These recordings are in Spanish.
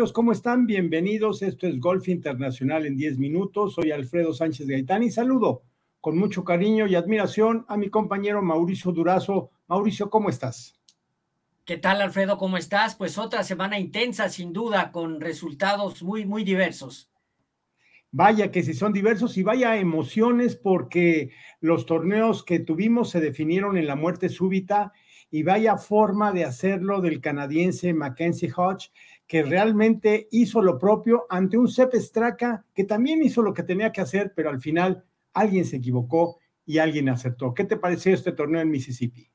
amigos? ¿Cómo están? Bienvenidos. Esto es Golf Internacional en 10 minutos. Soy Alfredo Sánchez Gaitán y saludo con mucho cariño y admiración a mi compañero Mauricio Durazo. Mauricio, ¿cómo estás? ¿Qué tal, Alfredo? ¿Cómo estás? Pues otra semana intensa, sin duda, con resultados muy, muy diversos. Vaya que si son diversos y vaya emociones porque los torneos que tuvimos se definieron en la muerte súbita y vaya forma de hacerlo del canadiense Mackenzie Hodge, que realmente hizo lo propio ante un Sepp Straka que también hizo lo que tenía que hacer, pero al final alguien se equivocó y alguien acertó. ¿Qué te pareció este torneo en Mississippi?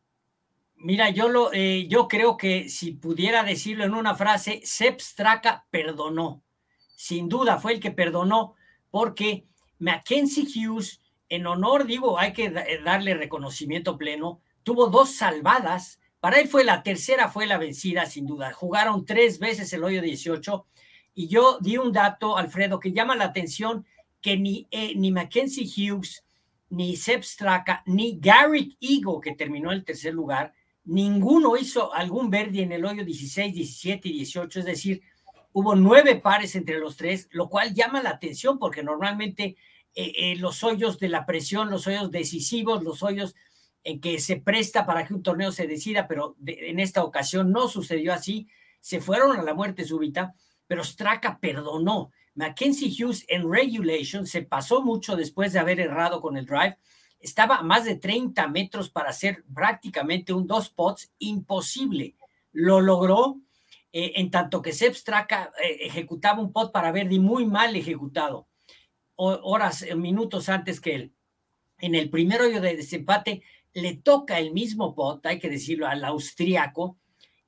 Mira, yo, lo, eh, yo creo que si pudiera decirlo en una frase, Sepp Straka perdonó. Sin duda fue el que perdonó porque Mackenzie Hughes, en honor, digo, hay que darle reconocimiento pleno, tuvo dos salvadas. Para él fue la tercera, fue la vencida, sin duda. Jugaron tres veces el hoyo 18. Y yo di un dato, Alfredo, que llama la atención que ni, eh, ni Mackenzie Hughes, ni Seb Straka, ni Garrett Eagle, que terminó en el tercer lugar, ninguno hizo algún verde en el hoyo 16, 17 y 18. Es decir, Hubo nueve pares entre los tres, lo cual llama la atención porque normalmente eh, eh, los hoyos de la presión, los hoyos decisivos, los hoyos en que se presta para que un torneo se decida, pero en esta ocasión no sucedió así. Se fueron a la muerte súbita, pero Straka perdonó. Mackenzie Hughes en regulation se pasó mucho después de haber errado con el drive. Estaba a más de 30 metros para hacer prácticamente un dos pots imposible. Lo logró eh, en tanto que Sepp Straka eh, ejecutaba un pot para Verdi muy mal ejecutado, horas, eh, minutos antes que él. En el primer hoyo de desempate le toca el mismo pot, hay que decirlo, al austriaco,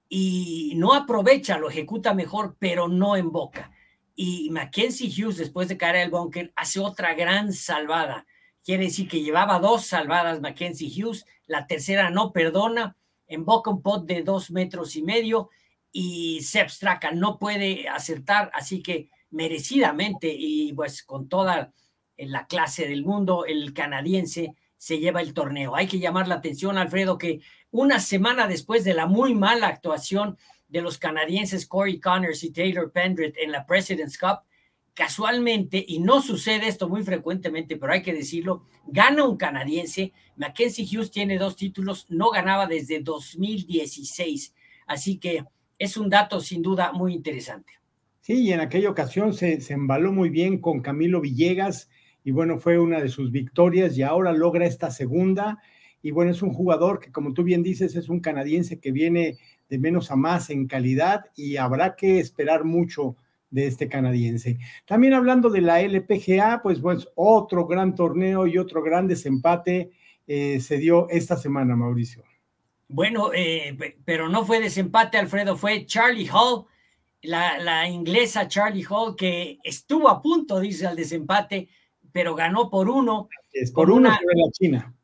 y no aprovecha, lo ejecuta mejor, pero no en boca. Y Mackenzie Hughes, después de caer al bunker, hace otra gran salvada. Quiere decir que llevaba dos salvadas Mackenzie Hughes, la tercera no perdona, en boca un pot de dos metros y medio, y Sepp Straka no puede acertar, así que merecidamente y pues con toda la clase del mundo, el canadiense se lleva el torneo. Hay que llamar la atención, Alfredo, que una semana después de la muy mala actuación de los canadienses Corey Connors y Taylor Pendrit en la President's Cup, casualmente, y no sucede esto muy frecuentemente, pero hay que decirlo, gana un canadiense. Mackenzie Hughes tiene dos títulos, no ganaba desde 2016. Así que es un dato sin duda muy interesante. Sí, y en aquella ocasión se, se embaló muy bien con Camilo Villegas y bueno, fue una de sus victorias y ahora logra esta segunda. Y bueno, es un jugador que, como tú bien dices, es un canadiense que viene de menos a más en calidad y habrá que esperar mucho de este canadiense. También hablando de la LPGA, pues, pues otro gran torneo y otro gran desempate eh, se dio esta semana, Mauricio. Bueno, eh, pero no fue desempate, Alfredo, fue Charlie Hall, la, inglesa Charlie Hall, que estuvo a punto de irse al desempate, pero ganó por uno. Es por uno sobre la China.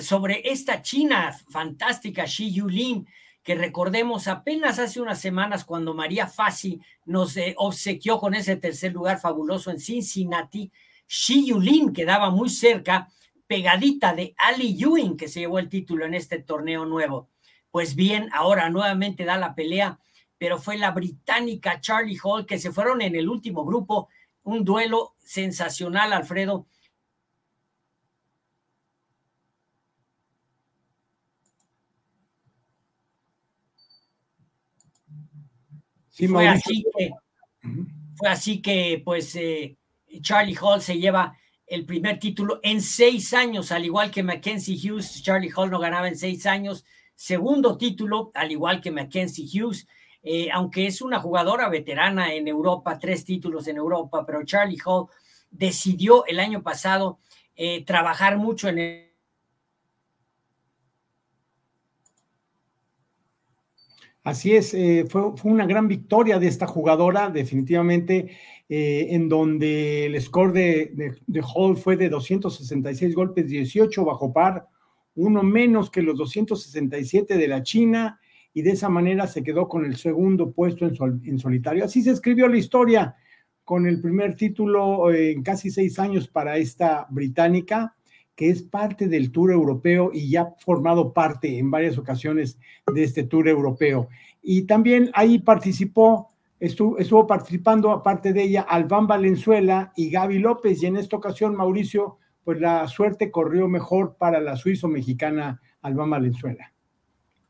Sobre esta China fantástica, Xi Yulin, que recordemos apenas hace unas semanas cuando María Fassi nos eh, obsequió con ese tercer lugar fabuloso en Cincinnati, Xi Yulin quedaba muy cerca pegadita de Ali Ewing, que se llevó el título en este torneo nuevo. Pues bien, ahora nuevamente da la pelea, pero fue la británica Charlie Hall que se fueron en el último grupo. Un duelo sensacional, Alfredo. fue, así que, fue así que, pues, eh, Charlie Hall se lleva el primer título en seis años, al igual que Mackenzie Hughes. Charlie Hall no ganaba en seis años. Segundo título, al igual que Mackenzie Hughes. Eh, aunque es una jugadora veterana en Europa, tres títulos en Europa, pero Charlie Hall decidió el año pasado eh, trabajar mucho en el Así es, eh, fue, una gran victoria de esta jugadora, definitivamente en donde el score de, Hall fue de 266 golpes, 18 bajo par, uno menos que los 267 de la China, y de esa manera se quedó con el segundo puesto en, solitario. Así se escribió la historia con el primer título eh, en casi seis años para esta británica, que es parte del Tour Europeo y ya ha formado parte en varias ocasiones de este Tour Europeo. Y también ahí participó estuvo, estuvo participando, aparte de ella, Albán Valenzuela y Gaby López, y en esta ocasión, Mauricio, pues la suerte corrió mejor para la suizo-mexicana Albán Valenzuela.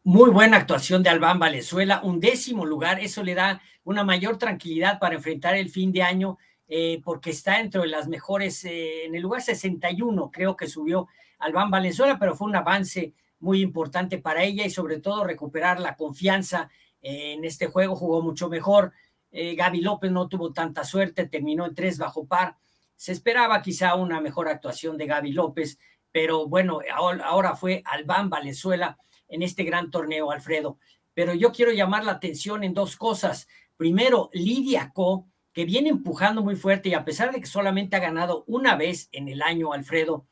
Muy buena actuación de Albán Valenzuela, un décimo lugar, eso le da una mayor tranquilidad para enfrentar el fin de año, eh, porque está dentro de las mejores, eh, en el lugar 61 creo que subió Albán Valenzuela, pero fue un avance muy importante para ella y sobre todo recuperar la confianza en este juego, jugó mucho mejor. Eh, Gaby López no tuvo tanta suerte, terminó en tres bajo par. Se esperaba quizá una mejor actuación de Gaby López, pero bueno, ahora fue Albán Valenzuela en este gran torneo, Alfredo. Pero yo quiero llamar la atención en dos cosas. Primero, Lidia Co, que viene empujando muy fuerte y a pesar de que solamente ha ganado una vez en el año, Alfredo,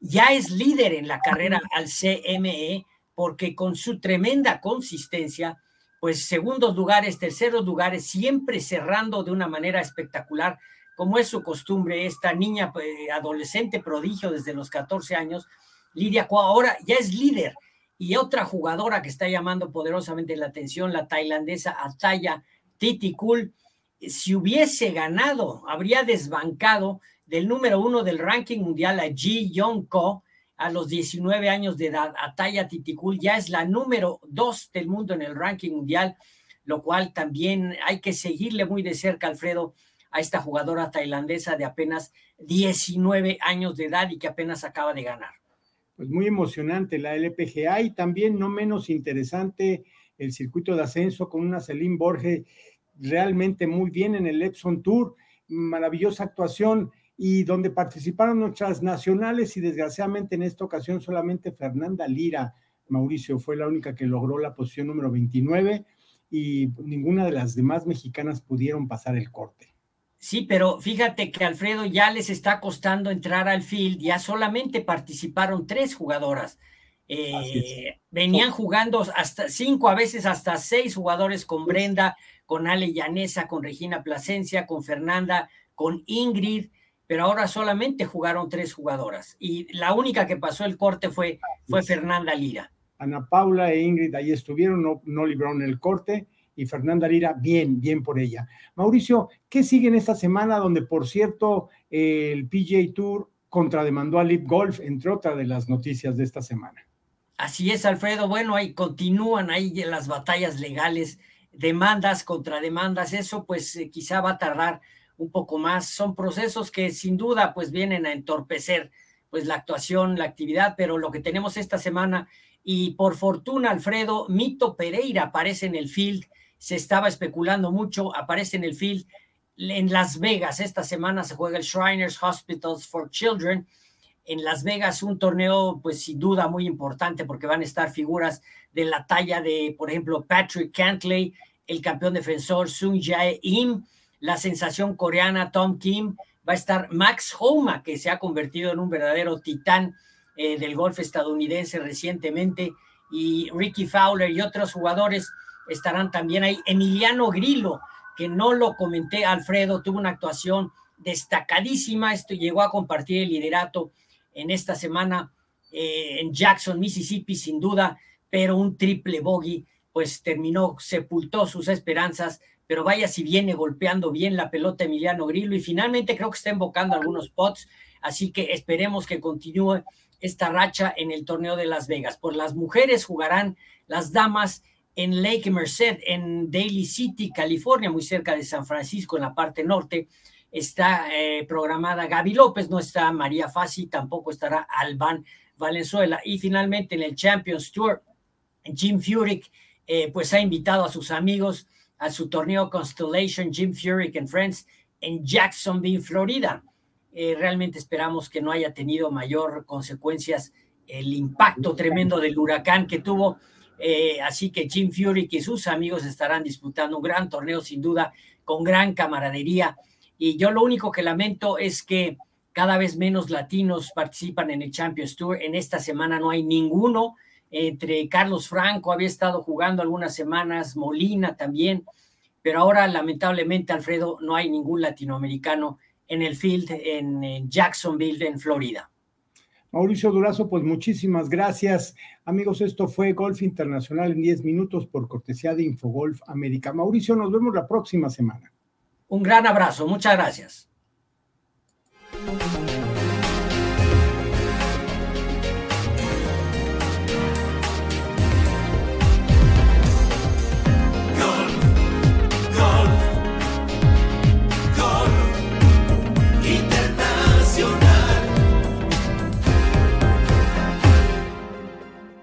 ya es líder en la carrera al CME porque con su tremenda consistencia, pues segundos lugares, terceros lugares, siempre cerrando de una manera espectacular, como es su costumbre, esta niña pues, adolescente prodigio desde los 14 años, Lidia Co ahora ya es líder y otra jugadora que está llamando poderosamente la atención, la tailandesa Ataya Titikul, si hubiese ganado, habría desbancado del número uno del ranking mundial a Ji Yong Ko a los 19 años de edad. Ataya Titikul ya es la número dos del mundo en el ranking mundial, lo cual también hay que seguirle muy de cerca, Alfredo, a esta jugadora tailandesa de apenas 19 años de edad y que apenas acaba de ganar pues muy emocionante la LPGA y también no menos interesante el circuito de ascenso con una Celine Borges realmente muy bien en el Epson Tour, maravillosa actuación y donde participaron nuestras nacionales y desgraciadamente en esta ocasión solamente Fernanda Lira, Mauricio, fue la única que logró la posición número 29 y ninguna de las demás mexicanas pudieron pasar el corte. Sí, pero fíjate que Alfredo ya les está costando entrar al field, ya solamente participaron tres jugadoras. Eh, venían jugando hasta cinco, a veces hasta seis jugadores con Brenda, con Ale Llanesa, con Regina Plasencia, con Fernanda, con Ingrid, pero ahora solamente jugaron tres jugadoras. Y la única que pasó el corte fue, fue Fernanda Lira. Ana Paula e Ingrid ahí estuvieron, no, no libraron el corte y Fernanda Lira, bien, bien por ella. Mauricio, ¿qué sigue en esta semana donde, por cierto, el PGA Tour contrademandó a Lip Golf, entre otras de las noticias de esta semana? Así es, Alfredo. Bueno, ahí continúan ahí las batallas legales, demandas, contrademandas. Eso pues eh, quizá va a tardar un poco más. Son procesos que sin duda pues vienen a entorpecer pues la actuación, la actividad, pero lo que tenemos esta semana y por fortuna, Alfredo, Mito Pereira aparece en el field se estaba especulando mucho, aparece en el field en Las Vegas. Esta semana se juega el Shriners Hospitals for Children. En Las Vegas, un torneo, pues sin duda muy importante, porque van a estar figuras de la talla de, por ejemplo, Patrick Cantley, el campeón defensor Sung Jae Im, la sensación coreana Tom Kim, va a estar Max Homa, que se ha convertido en un verdadero titán eh, del golf estadounidense recientemente, y Ricky Fowler y otros jugadores estarán también ahí. Emiliano Grillo, que no lo comenté, Alfredo, tuvo una actuación destacadísima. Esto llegó a compartir el liderato en esta semana eh, en Jackson, Mississippi, sin duda, pero un triple bogey, pues terminó, sepultó sus esperanzas. Pero vaya si viene golpeando bien la pelota Emiliano Grillo y finalmente creo que está invocando algunos pots. Así que esperemos que continúe esta racha en el torneo de Las Vegas. Por las mujeres jugarán las damas en Lake Merced, en Daly City, California, muy cerca de San Francisco, en la parte norte. Está eh, programada Gaby López, no está María Fassi, tampoco estará Albán Valenzuela. Y finalmente en el Champions Tour, Jim Furyk, eh, pues ha invitado a sus amigos a su torneo Constellation Jim Furyk and Friends en Jacksonville, Florida. Eh, realmente esperamos que no haya tenido mayor consecuencias el impacto tremendo del huracán que tuvo eh, así que Jim Fury y sus amigos estarán disputando un gran torneo sin duda, con gran camaradería. Y yo lo único que lamento es que cada vez menos latinos participan en el Champions Tour. En esta semana no hay ninguno. Entre Carlos Franco había estado jugando algunas semanas, Molina también, pero ahora lamentablemente, Alfredo, no hay ningún latinoamericano en el field en Jacksonville, en Florida. Mauricio Durazo, pues muchísimas gracias. Amigos, esto fue Golf Internacional en 10 minutos por cortesía de Infogolf América. Mauricio, nos vemos la próxima semana. Un gran abrazo, muchas gracias.